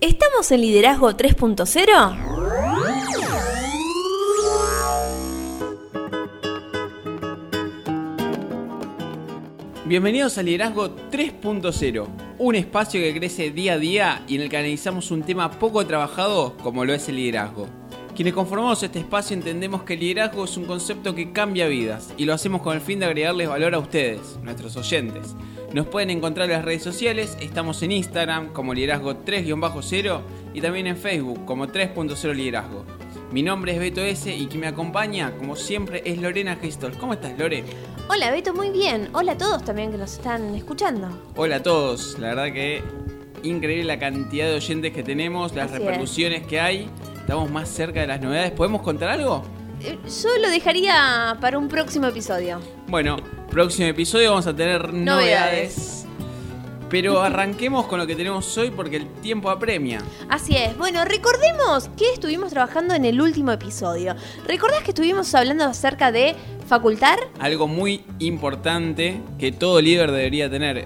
¿Estamos en Liderazgo 3.0? Bienvenidos a Liderazgo 3.0, un espacio que crece día a día y en el que analizamos un tema poco trabajado como lo es el liderazgo. Quienes conformamos este espacio entendemos que el liderazgo es un concepto que cambia vidas y lo hacemos con el fin de agregarles valor a ustedes, nuestros oyentes. Nos pueden encontrar en las redes sociales, estamos en Instagram como liderazgo 3-0 y también en Facebook como 3.0 liderazgo. Mi nombre es Beto S y quien me acompaña, como siempre, es Lorena Gistol. ¿Cómo estás, Lore? Hola Beto, muy bien. Hola a todos también que nos están escuchando. Hola a todos, la verdad que increíble la cantidad de oyentes que tenemos, las Así es. repercusiones que hay. Estamos más cerca de las novedades. ¿Podemos contar algo? Eh, Yo lo dejaría para un próximo episodio. Bueno, próximo episodio vamos a tener novedades. Novedades. Pero arranquemos con lo que tenemos hoy porque el tiempo apremia. Así es. Bueno, recordemos que estuvimos trabajando en el último episodio. ¿Recordás que estuvimos hablando acerca de facultar? Algo muy importante que todo líder debería tener.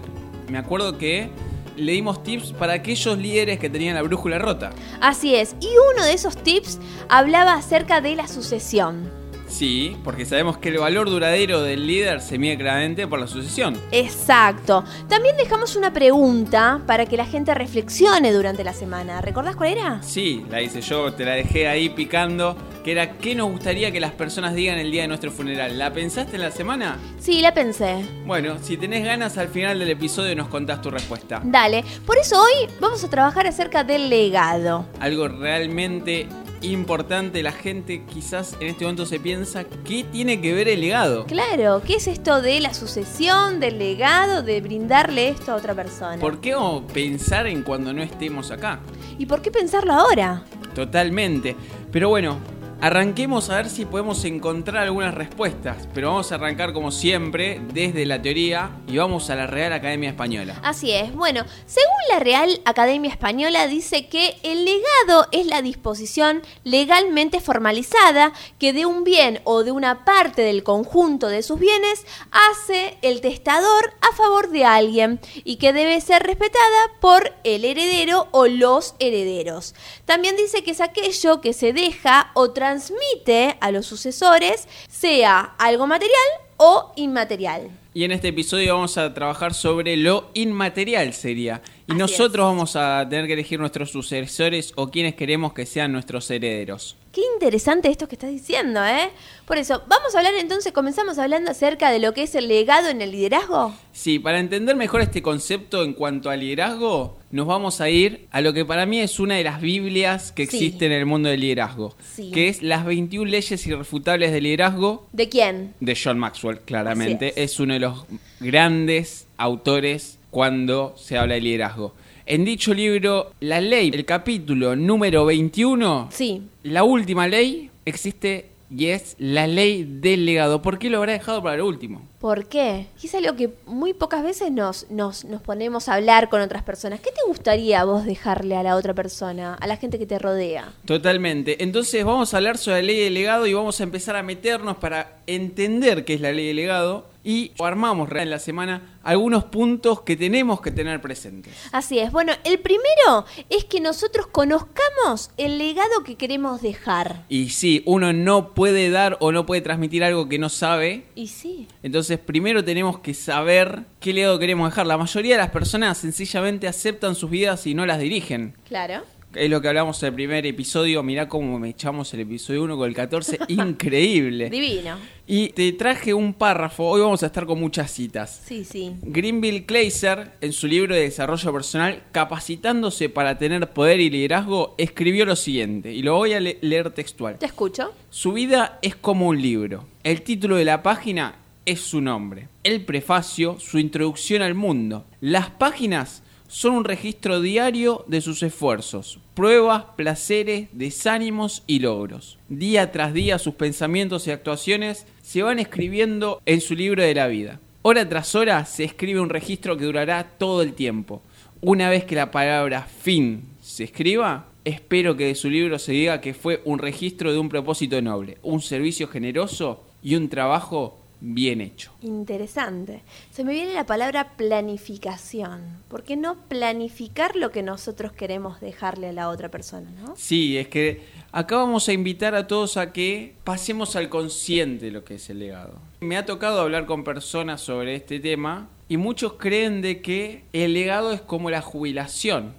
Me acuerdo que le dimos tips para aquellos líderes que tenían la brújula rota. Así es. Y uno de esos tips hablaba acerca de la sucesión. Sí, porque sabemos que el valor duradero del líder se mide claramente por la sucesión. Exacto. También dejamos una pregunta para que la gente reflexione durante la semana. ¿Recordás cuál era? Sí, la hice yo, te la dejé ahí picando, que era qué nos gustaría que las personas digan el día de nuestro funeral. ¿La pensaste en la semana? Sí, la pensé. Bueno, si tenés ganas al final del episodio nos contás tu respuesta. Dale. Por eso hoy vamos a trabajar acerca del legado. Algo realmente importante, la gente quizás en este momento se piensa, ¿qué tiene que ver el legado? Claro, ¿qué es esto de la sucesión, del legado, de brindarle esto a otra persona? ¿Por qué pensar en cuando no estemos acá? ¿Y por qué pensarlo ahora? Totalmente. Pero bueno, arranquemos a ver si podemos encontrar algunas respuestas. Pero vamos a arrancar como siempre desde la teoría y vamos a la Real Academia Española. Así es. Bueno, según la Real Academia Española dice que el legado es la disposición legalmente formalizada que de un bien o de una parte del conjunto de sus bienes hace el testador a favor de alguien y que debe ser respetada por el heredero o los herederos. También dice que es aquello que se deja o transmite a los sucesores, sea algo material o inmaterial. Y en este episodio vamos a trabajar sobre lo inmaterial sería. Y Así nosotros vamos a tener que elegir nuestros sucesores o quienes queremos que sean nuestros herederos. Qué interesante esto que estás diciendo, ¿eh? Por eso, vamos a hablar entonces, comenzamos hablando acerca de lo que es el legado en el liderazgo. Sí, para entender mejor este concepto en cuanto al liderazgo, nos vamos a ir a lo que para mí es una de las Biblias que Sí. existe en el mundo del liderazgo, Sí. que es las 21 leyes irrefutables del liderazgo ¿De quién? de John Maxwell, claramente. Es. uno de los grandes autores cuando se habla de liderazgo. En dicho libro, la ley, el capítulo número 21, Sí. la última ley existe y es la ley del legado. ¿Por qué lo habrá dejado para lo último? ¿Por qué? Y es algo que muy pocas veces nos, nos, nos ponemos a hablar con otras personas. ¿Qué te gustaría vos dejarle a la otra persona, a la gente que te rodea? Totalmente. Entonces vamos a hablar sobre la ley del legado y vamos a empezar a meternos para entender qué es la ley del legado y armamos en la semana algunos puntos que tenemos que tener presentes. Así es. Bueno, el primero es que nosotros conozcamos el legado que queremos dejar. Y sí, uno no puede dar o no puede transmitir algo que no sabe. Y sí. Entonces primero tenemos que saber qué legado queremos dejar. La mayoría de las personas sencillamente aceptan sus vidas y no las dirigen. Claro. Es lo que hablamos en el primer episodio. Mirá cómo me echamos el episodio 1 con el 14. Increíble. Divino. Y te traje un párrafo. Hoy vamos a estar con muchas citas. Sí, sí. Greenville Kleiser, en su libro de desarrollo personal, capacitándose para tener poder y liderazgo, escribió lo siguiente, y lo voy a le- leer textual. Te escucho. Su vida es como un libro. El título de la página es su nombre. El prefacio, su introducción al mundo. Las páginas son un registro diario de sus esfuerzos, pruebas, placeres, desánimos y logros. Día tras día sus pensamientos y actuaciones se van escribiendo en su libro de la vida. Hora tras hora se escribe un registro que durará todo el tiempo. Una vez que la palabra fin se escriba, espero que de su libro se diga que fue un registro de un propósito noble, un servicio generoso y un trabajo bien hecho. Interesante. Se me viene la palabra planificación. ¿Por qué no planificar lo que nosotros queremos dejarle a la otra persona, no? Sí, es que acá vamos a invitar a todos a que pasemos al consciente lo que es el legado. Me ha tocado hablar con personas sobre este tema y muchos creen de que el legado es como la jubilación.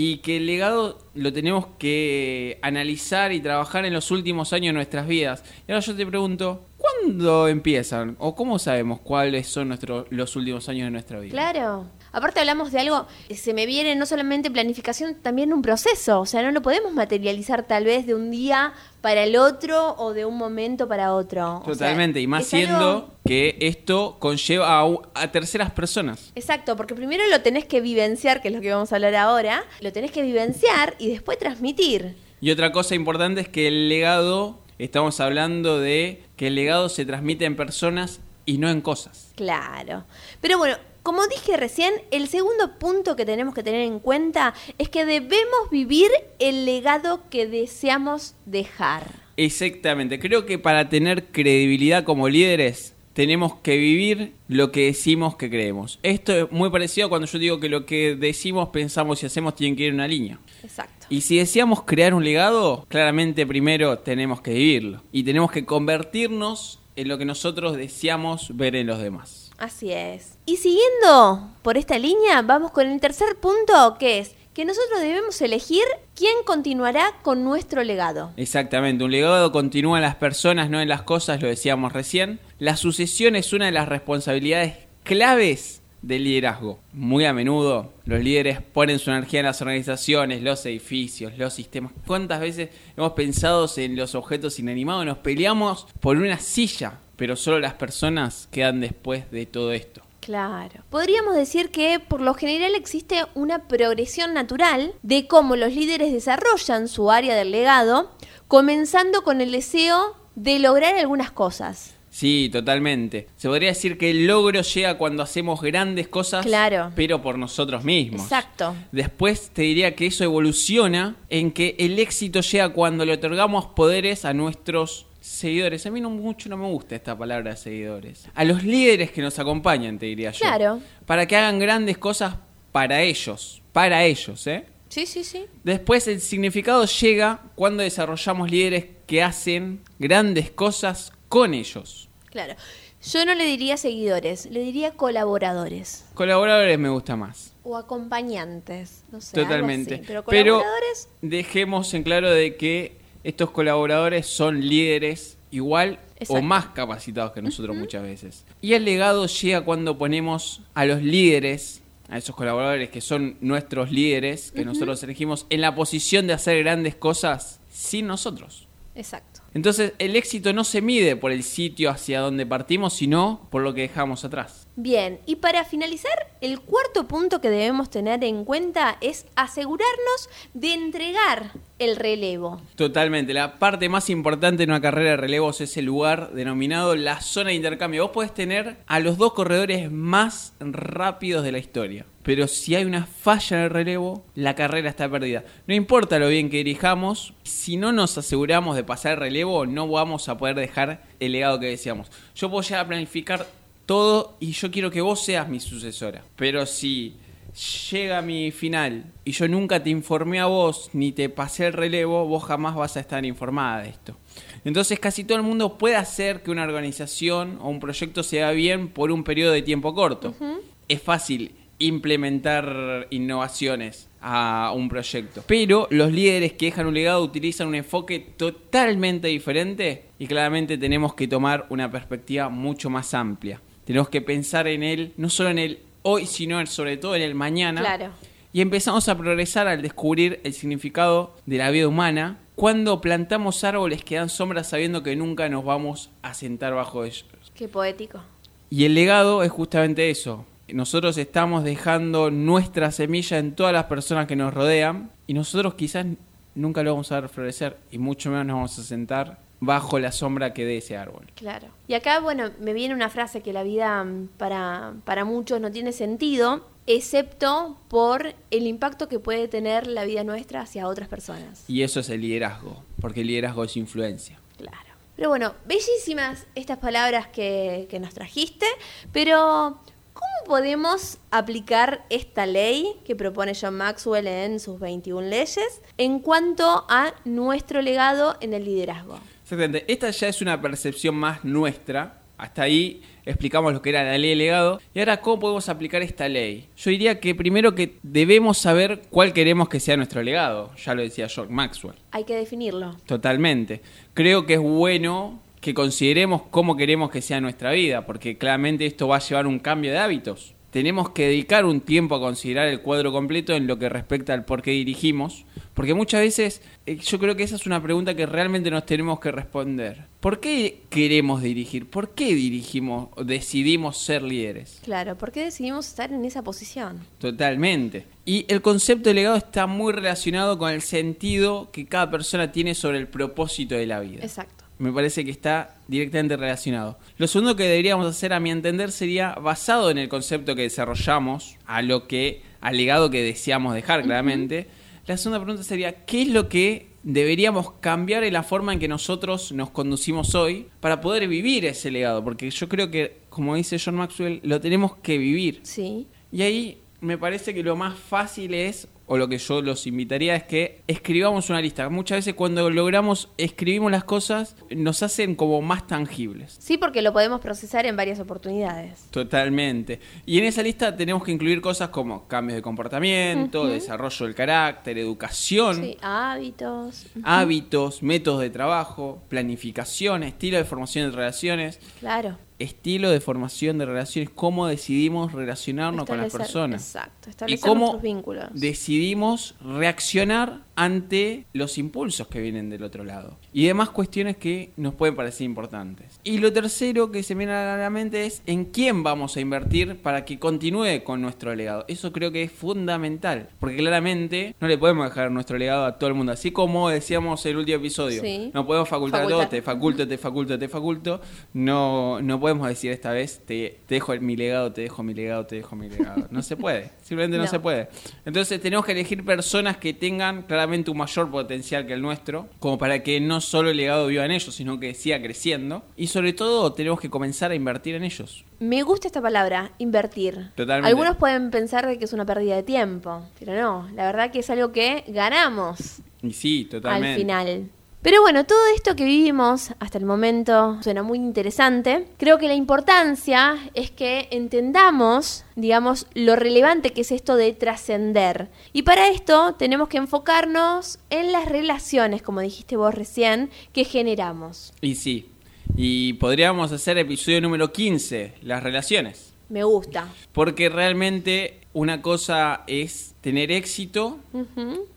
Y que el legado lo tenemos que analizar y trabajar en los últimos años de nuestras vidas. Y ahora yo te pregunto, ¿cuándo empiezan? ¿O cómo sabemos cuáles son nuestros, los últimos años de nuestra vida? Claro. Aparte hablamos de algo, se me viene no solamente planificación, también un proceso. O sea, no lo podemos materializar tal vez de un día para el otro o de un momento para otro. O sea, Totalmente, y más algo- siendo que esto conlleva a, a terceras personas. Exacto, porque primero lo tenés que vivenciar, que es lo que vamos a hablar ahora, lo tenés que vivenciar y después transmitir. Y otra cosa importante es que el legado, estamos hablando de que el legado se transmite en personas y no en cosas. Claro. Pero bueno, como dije recién, el segundo punto que tenemos que tener en cuenta es que debemos vivir el legado que deseamos dejar. Exactamente, creo que para tener credibilidad como líderes tenemos que vivir lo que decimos que creemos. Esto es muy parecido a cuando yo digo que lo que decimos, pensamos y hacemos tienen que ir en una línea. Exacto. Y si deseamos crear un legado, claramente primero tenemos que vivirlo. Y tenemos que convertirnos en lo que nosotros deseamos ver en los demás. Así es. Y siguiendo por esta línea, vamos con el tercer punto, que es que nosotros debemos elegir quién continuará con nuestro legado. Exactamente, un legado continúa en las personas, no en las cosas, lo decíamos recién. La sucesión es una de las responsabilidades claves del liderazgo. Muy a menudo los líderes ponen su energía en las organizaciones, los edificios, los sistemas. ¿Cuántas veces hemos pensado en los objetos inanimados? Nos peleamos por una silla, pero solo las personas quedan después de todo esto. Claro. Podríamos decir que por lo general existe una progresión natural de cómo los líderes desarrollan su área del legado, comenzando con el deseo de lograr algunas cosas. Sí, totalmente. Se podría decir que el logro llega cuando hacemos grandes cosas, Claro. pero por nosotros mismos. Exacto. Después te diría que eso evoluciona en que el éxito llega cuando le otorgamos poderes a nuestros seguidores. A mí no mucho no me gusta esta palabra seguidores. A los líderes que nos acompañan, te diría yo. Claro. Para que hagan grandes cosas para ellos. Para ellos, ¿eh? Sí, sí, sí. Después el significado llega cuando desarrollamos líderes que hacen grandes cosas con ellos. Claro. Yo no le diría seguidores, le diría colaboradores Colaboradores me gusta más. o acompañantes, no sé. algo Totalmente. así. Pero Pero colaboradores, dejemos en claro de que estos colaboradores son líderes igual o más capacitados que nosotros muchas veces. Y el legado llega cuando ponemos a los líderes, a esos colaboradores que son nuestros líderes, que nosotros elegimos, en la posición de hacer grandes cosas sin nosotros. exacto. Entonces el éxito no se mide por el sitio hacia donde partimos, sino por lo que dejamos atrás. Bien, y para finalizar, el cuarto punto que debemos tener en cuenta es asegurarnos de entregar el relevo. Totalmente. La parte más importante en una carrera de relevos es el lugar denominado la zona de intercambio. Vos podés tener a los dos corredores más rápidos de la historia. Pero si hay una falla en el relevo, la carrera está perdida. No importa lo bien que dirijamos, si no nos aseguramos de pasar el relevo, no vamos a poder dejar el legado que deseamos. Yo puedo llegar a planificar todo y yo quiero que vos seas mi sucesora. Pero si llega mi final y yo nunca te informé a vos ni te pasé el relevo, vos jamás vas a estar informada de esto. Entonces casi todo el mundo puede hacer que una organización o un proyecto se haga bien por un periodo de tiempo corto. Es fácil implementar innovaciones a un proyecto. Pero los líderes que dejan un legado utilizan un enfoque totalmente diferente y claramente tenemos que tomar una perspectiva mucho más amplia. Tenemos que pensar en él, no solo en el hoy, sino sobre todo en el mañana. Claro. Y empezamos a progresar al descubrir el significado de la vida humana cuando plantamos árboles que dan sombra sabiendo que nunca nos vamos a sentar bajo ellos. Qué poético. Y el legado es justamente eso. Nosotros estamos dejando nuestra semilla en todas las personas que nos rodean y nosotros quizás nunca lo vamos a ver florecer y mucho menos nos vamos a sentar bajo la sombra que dé ese árbol. Claro. Y acá, bueno, me viene una frase que la vida mm, para, para muchos no tiene sentido, excepto por el impacto que puede tener la vida nuestra hacia otras personas. Y eso es el liderazgo, porque el liderazgo es influencia. Claro. Pero bueno, bellísimas estas palabras que, que nos trajiste, pero ¿cómo podemos aplicar esta ley que propone John Maxwell en sus 21 leyes en cuanto a nuestro legado en el liderazgo? Exactamente. Esta ya es una percepción más nuestra. Hasta ahí explicamos lo que era la ley de legado. Y ahora, ¿cómo podemos aplicar esta ley? Yo diría que primero que debemos saber cuál queremos que sea nuestro legado. Ya lo decía John Maxwell. Hay que definirlo. Totalmente. Creo que es bueno que consideremos cómo queremos que sea nuestra vida, porque claramente esto va a llevar un cambio de hábitos. Tenemos que dedicar un tiempo a considerar el cuadro completo en lo que respecta al por qué dirigimos, porque muchas veces eh, yo creo que esa es una pregunta que realmente nos tenemos que responder. ¿Por qué queremos dirigir? ¿Por qué dirigimos, decidimos ser líderes? Claro, ¿por qué decidimos estar en esa posición? Totalmente. Y el concepto de legado está muy relacionado con el sentido que cada persona tiene sobre el propósito de la vida. Exacto. Me parece que está directamente relacionado. Lo segundo que deberíamos hacer, a mi entender, sería basado en el concepto que desarrollamos, a lo que, al legado que deseamos dejar, claramente. La segunda pregunta sería, ¿qué es lo que deberíamos cambiar en la forma en que nosotros nos conducimos hoy para poder vivir ese legado? Porque yo creo que, como dice John Maxwell, lo tenemos que vivir. Sí. Y ahí me parece que lo más fácil es o lo que yo los invitaría es que escribamos una lista. Muchas veces cuando logramos, escribimos las cosas, nos hacen como más tangibles. Sí, porque lo podemos procesar en varias oportunidades. Totalmente. Y en esa lista tenemos que incluir cosas como cambios de comportamiento, desarrollo del carácter, educación, Sí, hábitos. hábitos, métodos de trabajo, planificación, estilo de formación de relaciones, Claro. estilo de formación de relaciones, cómo decidimos relacionarnos con las personas. Exacto, y establecer cómo nuestros vínculos. decidimos reaccionar ante los impulsos que vienen del otro lado y demás cuestiones que nos pueden parecer importantes. Y lo tercero que se me viene a la mente es en quién vamos a invertir para que continúe con nuestro legado. Eso creo que es fundamental, porque claramente no le podemos dejar nuestro legado a todo el mundo, así como decíamos el último episodio. Sí. No podemos facultar todos, te faculto, te faculto, te faculto. No, no podemos decir esta vez, te, te dejo mi legado, te dejo mi legado, te dejo mi legado. No se puede, simplemente no, No. se puede. Entonces tenemos que elegir personas que tengan claramente un mayor potencial que el nuestro, como para que no solo el legado viva en ellos, sino que siga creciendo. Y sobre todo tenemos que comenzar a invertir en ellos. Me gusta esta palabra, invertir. Totalmente. Algunos pueden pensar que es una pérdida de tiempo, pero no, la verdad que es algo que ganamos Y sí, totalmente. al final. Pero bueno, todo esto que vivimos hasta el momento suena muy interesante. Creo que la importancia es que entendamos, digamos, lo relevante que es esto de trascender. Y para esto tenemos que enfocarnos en las relaciones, como dijiste vos recién, que generamos. Y sí. Y podríamos hacer episodio número 15, las relaciones. Me gusta. Porque realmente una cosa es tener éxito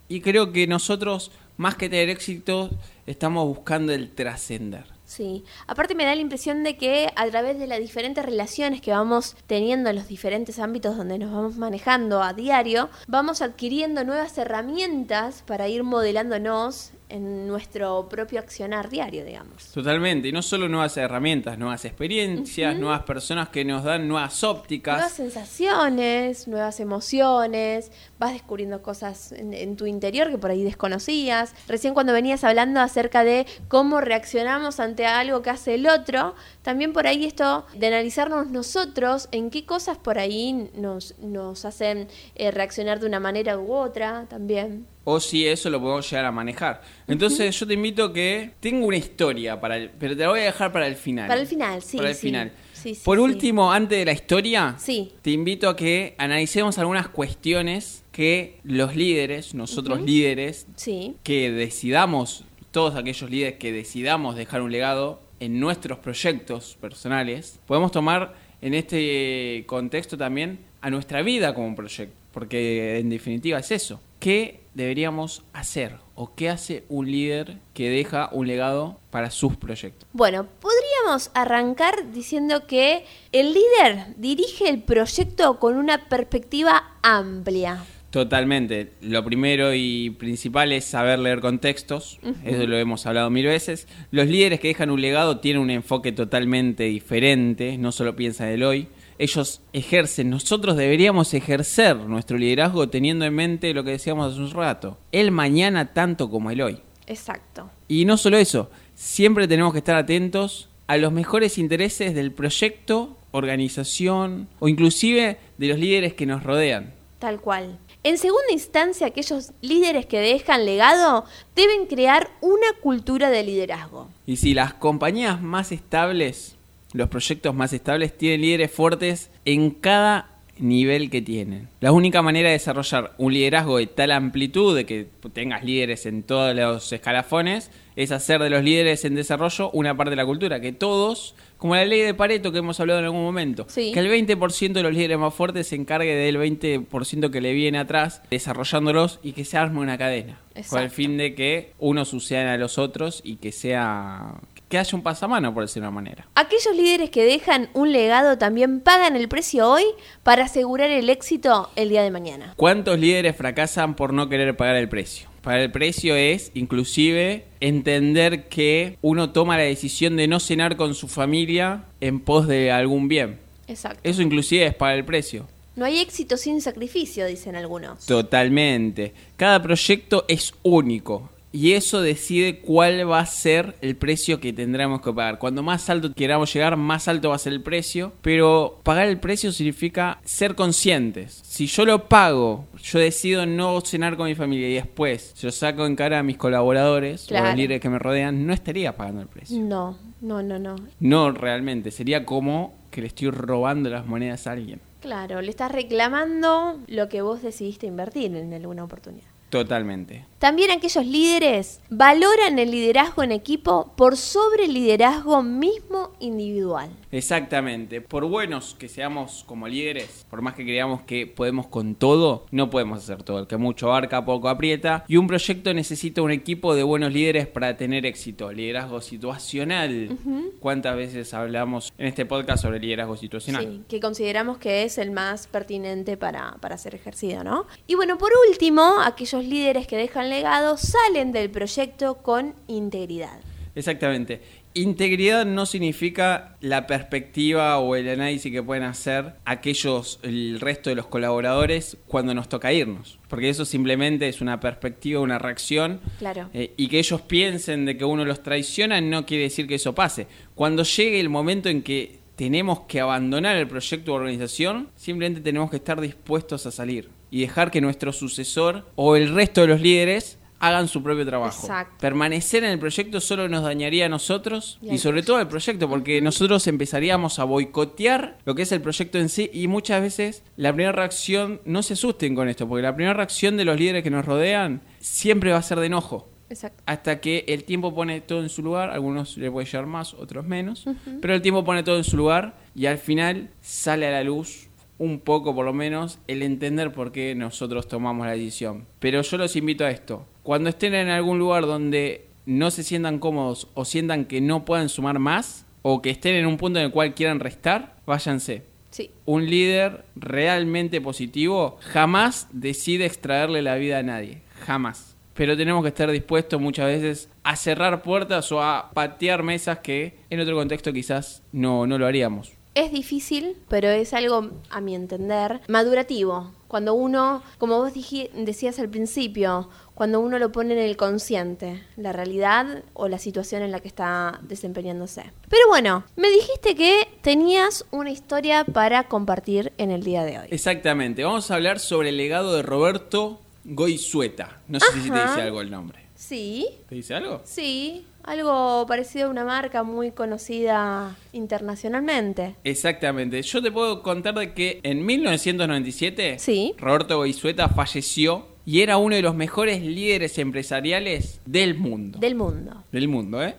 y creo que nosotros, más que tener éxito, estamos buscando el trascender. Sí, aparte me da la impresión de que a través de las diferentes relaciones que vamos teniendo en los diferentes ámbitos donde nos vamos manejando a diario, vamos adquiriendo nuevas herramientas para ir modelándonos en nuestro propio accionar diario, digamos. Totalmente, y no solo nuevas herramientas, nuevas experiencias, nuevas personas que nos dan nuevas ópticas. Nuevas sensaciones, nuevas emociones, vas descubriendo cosas en, en tu interior que por ahí desconocías. Recién cuando venías hablando acerca de cómo reaccionamos ante algo que hace el otro, también por ahí esto de analizarnos nosotros en qué cosas por ahí nos, nos hacen eh, reaccionar de una manera u otra también. O si eso lo podemos llegar a manejar. Entonces yo te invito a que tengo una historia para el, pero te la voy a dejar para el final. Para el final, sí, Para el sí. final. Sí, sí, Por último, antes de la historia, Sí. te invito a que analicemos algunas cuestiones que los líderes, nosotros líderes, Sí, que decidamos, todos aquellos líderes que decidamos dejar un legado en nuestros proyectos personales, podemos tomar en este contexto también a nuestra vida como un proyecto, porque en definitiva es eso. ¿Qué deberíamos hacer o qué hace un líder que deja un legado para sus proyectos? Bueno, podríamos arrancar diciendo que el líder dirige el proyecto con una perspectiva amplia. Totalmente. Lo primero y principal es saber leer contextos. Eso lo hemos hablado mil veces. Los líderes que dejan un legado tienen un enfoque totalmente diferente. No solo piensan en el hoy. Ellos ejercen. Nosotros deberíamos ejercer nuestro liderazgo teniendo en mente lo que decíamos hace un rato. El mañana tanto como el hoy. Exacto. Y no solo eso, siempre tenemos que estar atentos a los mejores intereses del proyecto, organización o inclusive de los líderes que nos rodean. Tal cual. En segunda instancia, aquellos líderes que dejan legado deben crear una cultura de liderazgo. Y si las compañías más estables, los proyectos más estables, tienen líderes fuertes en cada nivel que tienen. La única manera de desarrollar un liderazgo de tal amplitud, de que tengas líderes en todos los escalafones, es hacer de los líderes en desarrollo una parte de la cultura, que todos, como la ley de Pareto que hemos hablado en algún momento, Sí. que el 20% de los líderes más fuertes se encargue del 20% que le viene atrás, desarrollándolos y que se arme una cadena. Con el fin de que unos sucedan a los otros y que sea que haya un pasamano, por decirlo de una manera. Aquellos líderes que dejan un legado también pagan el precio hoy para asegurar el éxito el día de mañana. ¿Cuántos líderes fracasan por no querer pagar el precio? Pagar el precio es, inclusive, entender que uno toma la decisión de no cenar con su familia en pos de algún bien. Exacto. Eso inclusive es pagar el precio. No hay éxito sin sacrificio, dicen algunos. Totalmente. Cada proyecto es único. Y eso decide cuál va a ser el precio que tendremos que pagar. Cuando más alto queramos llegar, más alto va a ser el precio. Pero pagar el precio significa ser conscientes. Si yo lo pago, yo decido no cenar con mi familia y después yo saco en cara a mis colaboradores o a los líderes que me rodean, no estaría pagando el precio. No, no, no, no. No realmente. Sería como que le estoy robando las monedas a alguien. Claro, le estás reclamando lo que vos decidiste invertir en alguna oportunidad. Totalmente. También aquellos líderes valoran el liderazgo en equipo por sobre el liderazgo mismo individual. Exactamente. Por buenos que seamos como líderes, por más que creamos que podemos con todo, no podemos hacer todo. El que mucho abarca, poco aprieta. Y un proyecto necesita un equipo de buenos líderes para tener éxito. Liderazgo situacional. ¿Cuántas veces hablamos en este podcast sobre liderazgo situacional? Sí, que consideramos que es el más pertinente para, para ser ejercido, ¿no? Y bueno, por último, aquellos líderes que dejan legado salen del proyecto con integridad. Exactamente. Integridad no significa la perspectiva o el análisis que pueden hacer aquellos, el resto de los colaboradores cuando nos toca irnos. Porque eso simplemente es una perspectiva, una reacción. Claro. eh, y que ellos piensen de que uno los traiciona no quiere decir que eso pase. Cuando llegue el momento en que tenemos que abandonar el proyecto o organización, simplemente tenemos que estar dispuestos a salir y dejar que nuestro sucesor o el resto de los líderes hagan su propio trabajo. Exacto. Permanecer en el proyecto solo nos dañaría a nosotros Y sobre todo al proyecto, porque nosotros empezaríamos a boicotear lo que es el proyecto en sí y muchas veces la primera reacción, no se asusten con esto, porque la primera reacción de los líderes que nos rodean siempre va a ser de enojo. Exacto. Hasta que el tiempo pone todo en su lugar, algunos le puede llevar más, otros menos, pero el tiempo pone todo en su lugar y al final sale a la luz un poco por lo menos el entender por qué nosotros tomamos la decisión. Pero yo los invito a esto. Cuando estén en algún lugar donde no se sientan cómodos o sientan que no puedan sumar más o que estén en un punto en el cual quieran restar, váyanse. Sí. Un líder realmente positivo jamás decide extraerle la vida a nadie. Jamás. Pero tenemos que estar dispuestos muchas veces a cerrar puertas o a patear mesas que en otro contexto quizás no, no lo haríamos. Es difícil, pero es algo, a mi entender, madurativo. Cuando uno, como vos decías al principio, cuando uno lo pone en el consciente, la realidad o la situación en la que está desempeñándose. Pero bueno, me dijiste que tenías una historia para compartir en el día de hoy. Exactamente. Vamos a hablar sobre el legado de Roberto Goizueta. No sé si te dice algo el nombre. Sí, ¿Te dice algo? sí, algo parecido a una marca muy conocida internacionalmente. Exactamente. Yo te puedo contar de que en 1997 Sí. Roberto Goizueta falleció y era uno de los mejores líderes empresariales del mundo. Del mundo. Del mundo, ¿eh?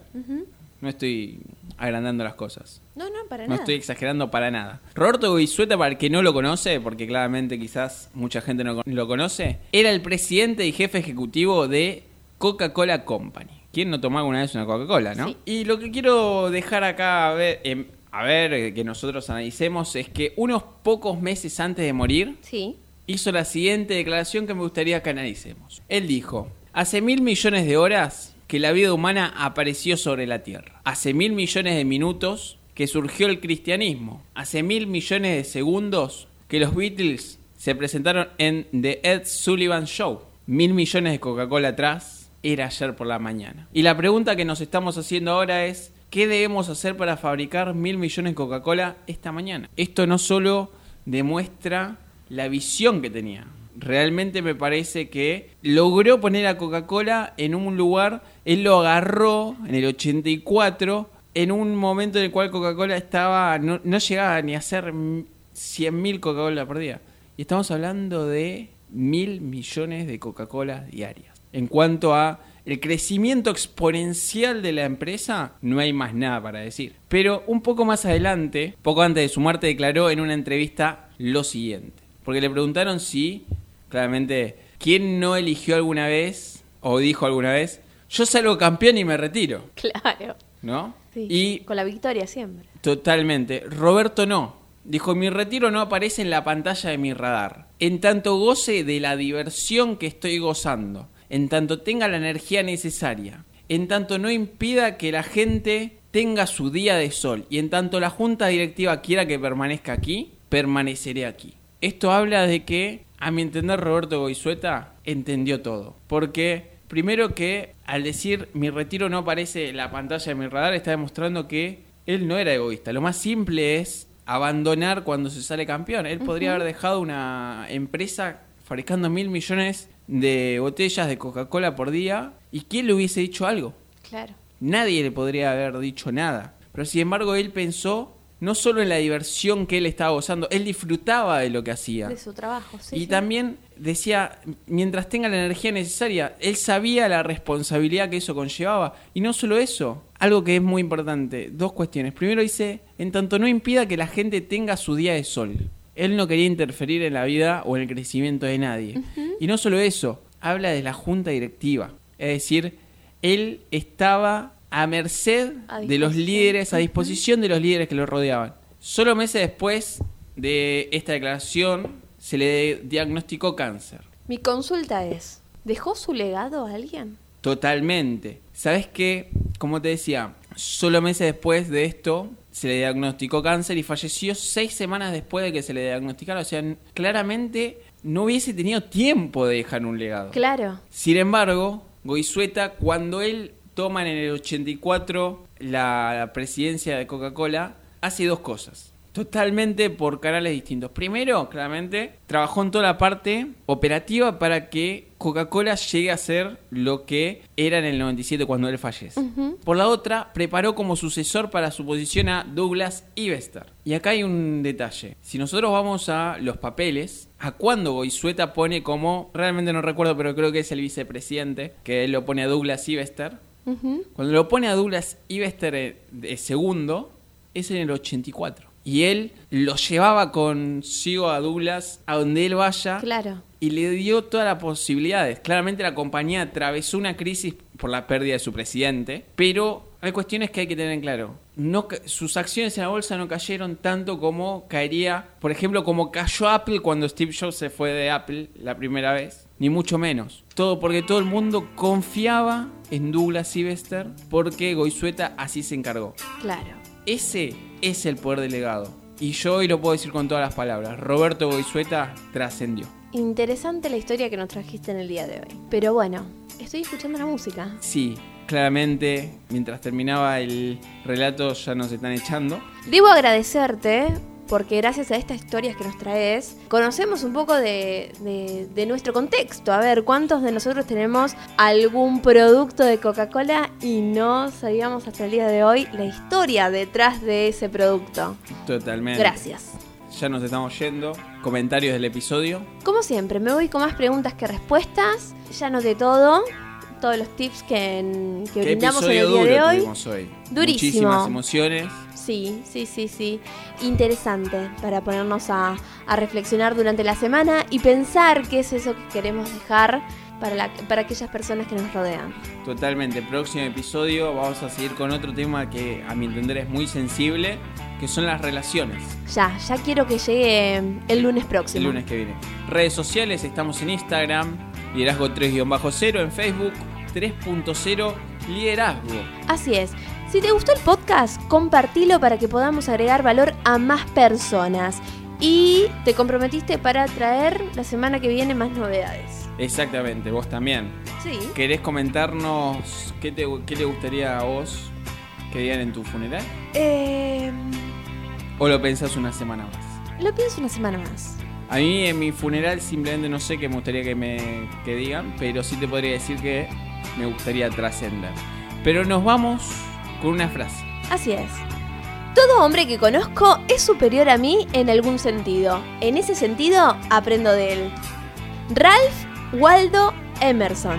No estoy agrandando las cosas. No, no, para No nada. estoy exagerando para nada. Roberto Goizueta, para el que no lo conoce, porque claramente quizás mucha gente no lo conoce, era el presidente y jefe ejecutivo de Coca-Cola Company. ¿Quién no tomó alguna vez una Coca-Cola, no? Sí. Y lo que quiero dejar acá a ver, em, a ver, eh, que nosotros analicemos, es que unos pocos meses antes de morir, Sí. hizo la siguiente declaración que me gustaría que analicemos. Él dijo, hace mil millones de horas que la vida humana apareció sobre la Tierra. Hace mil millones de minutos que surgió el cristianismo. Hace mil millones de segundos que los Beatles se presentaron en The Ed Sullivan Show. Mil millones de Coca-Cola atrás era ayer por la mañana. Y la pregunta que nos estamos haciendo ahora es, ¿qué debemos hacer para fabricar mil millones de Coca-Cola esta mañana? Esto no solo demuestra la visión que tenía, realmente me parece que logró poner a Coca-Cola en un lugar, él lo agarró en el 84, en un momento en el cual Coca-Cola estaba, no, no, llegaba ni a ser 100.000 Coca-Cola por día. Y estamos hablando de mil millones de Coca-Cola diarias. En cuanto a el crecimiento exponencial de la empresa, no hay más nada para decir. Pero un poco más adelante, poco antes de su muerte, declaró en una entrevista lo siguiente. Porque le preguntaron si, claramente, ¿quién no eligió alguna vez o dijo alguna vez, yo salgo campeón y me retiro? Claro. ¿No? Sí, y con la victoria siempre. Totalmente. Roberto no. Dijo, mi retiro no aparece en la pantalla de mi radar. En tanto goce de la diversión que estoy gozando. En tanto tenga la energía necesaria. En tanto no impida que la gente tenga su día de sol. Y en tanto la junta directiva quiera que permanezca aquí, permaneceré aquí. Esto habla de que, a mi entender, Roberto Goizueta entendió todo. Porque primero que al decir mi retiro no aparece en la pantalla de mi radar, está demostrando que él no era egoísta. Lo más simple es abandonar cuando se sale campeón. Él podría haber dejado una empresa fabricando mil millones de botellas de Coca-Cola por día y ¿quién le hubiese dicho algo? Claro. Nadie le podría haber dicho nada. Pero sin embargo él pensó no solo en la diversión que él estaba gozando, él disfrutaba de lo que hacía. De su trabajo, sí. y sí. también decía, mientras tenga la energía necesaria, él sabía la responsabilidad que eso conllevaba. Y no solo eso, algo que es muy importante, dos cuestiones. Primero dice, en tanto no impida que la gente tenga su día de sol. Él no quería interferir en la vida o en el crecimiento de nadie. Y no solo eso, habla de la junta directiva. Es decir, él estaba a merced A de los líderes, a disposición de los líderes que lo rodeaban. Solo meses después de esta declaración se le diagnosticó cáncer. Mi consulta es, ¿dejó su legado a alguien? Totalmente. ¿Sabes qué? Como te decía, solo meses después de esto se le diagnosticó cáncer y falleció seis semanas después de que se le diagnosticara. O sea, claramente no hubiese tenido tiempo de dejar un legado. Claro. Sin embargo, Goizueta, cuando él toma en el 84 la presidencia de Coca-Cola, hace dos cosas. Totalmente por canales distintos. Primero, claramente, trabajó en toda la parte operativa para que Coca-Cola llegue a ser lo que era en el 97 cuando él fallece. Por la otra, preparó como sucesor para su posición a Douglas Ivester. Y acá hay un detalle. Si nosotros vamos a los papeles, a cuándo Goizueta pone como, realmente no recuerdo, pero creo que es el vicepresidente, que él lo pone a Douglas Ivester. Ujú. Cuando lo pone a Douglas Ivester eh, de segundo, es en el 84. Y él lo llevaba consigo a Douglas a donde él vaya Claro. y le dio todas las posibilidades. Claramente la compañía atravesó una crisis por la pérdida de su presidente, pero hay cuestiones que hay que tener en claro. No, sus acciones en la bolsa no cayeron tanto como caería, por ejemplo, como cayó Apple cuando Steve Jobs se fue de Apple la primera vez, ni mucho menos. Todo porque todo el mundo confiaba en Douglas Sylvester porque Goizueta así se encargó. Claro. Ese es el poder delegado. Y yo hoy lo puedo decir con todas las palabras. Roberto Goizueta trascendió. Interesante la historia que nos trajiste en el día de hoy. Pero bueno, estoy escuchando la música. Sí, claramente, mientras terminaba el relato ya nos están echando. Debo agradecerte porque gracias a estas historias que nos traes, conocemos un poco de, de- de nuestro contexto. A ver, ¿cuántos de nosotros tenemos algún producto de Coca-Cola y no sabíamos hasta el día de hoy la historia detrás de ese producto? Totalmente. Gracias. Ya nos estamos yendo. Comentarios del episodio. Como siempre, me voy con más preguntas que respuestas. Ya noté todo, todos los tips que, que ¿Qué brindamos en el día de hoy. hoy? Durísimo. Muchísimas emociones. Sí, sí, sí, sí. Interesante para ponernos a, a reflexionar durante la semana y pensar qué es eso que queremos dejar para, la- para aquellas personas que nos rodean. Totalmente. Próximo episodio vamos a seguir con otro tema que a mi entender es muy sensible, que son las relaciones. Ya, ya quiero que llegue el lunes próximo. El lunes que viene. Redes sociales, estamos en Instagram, liderazgo 3-0, en Facebook 3.0 liderazgo. Así es. Si te gustó el podcast, compartilo para que podamos agregar valor a más personas. Y te comprometiste para traer la semana que viene más novedades. Exactamente, vos también. Sí. ¿Querés comentarnos qué te, qué le gustaría a vos que digan en tu funeral? Eh, ¿O lo pensás una semana más? lo pienso una semana más. A mí en mi funeral simplemente no sé qué me gustaría que me que digan, pero sí te podría decir que me gustaría trascender. Pero nos vamos con una frase. Así es. Todo hombre que conozco es superior a mí en algún sentido. En ese sentido, aprendo de él. Ralph Waldo Emerson.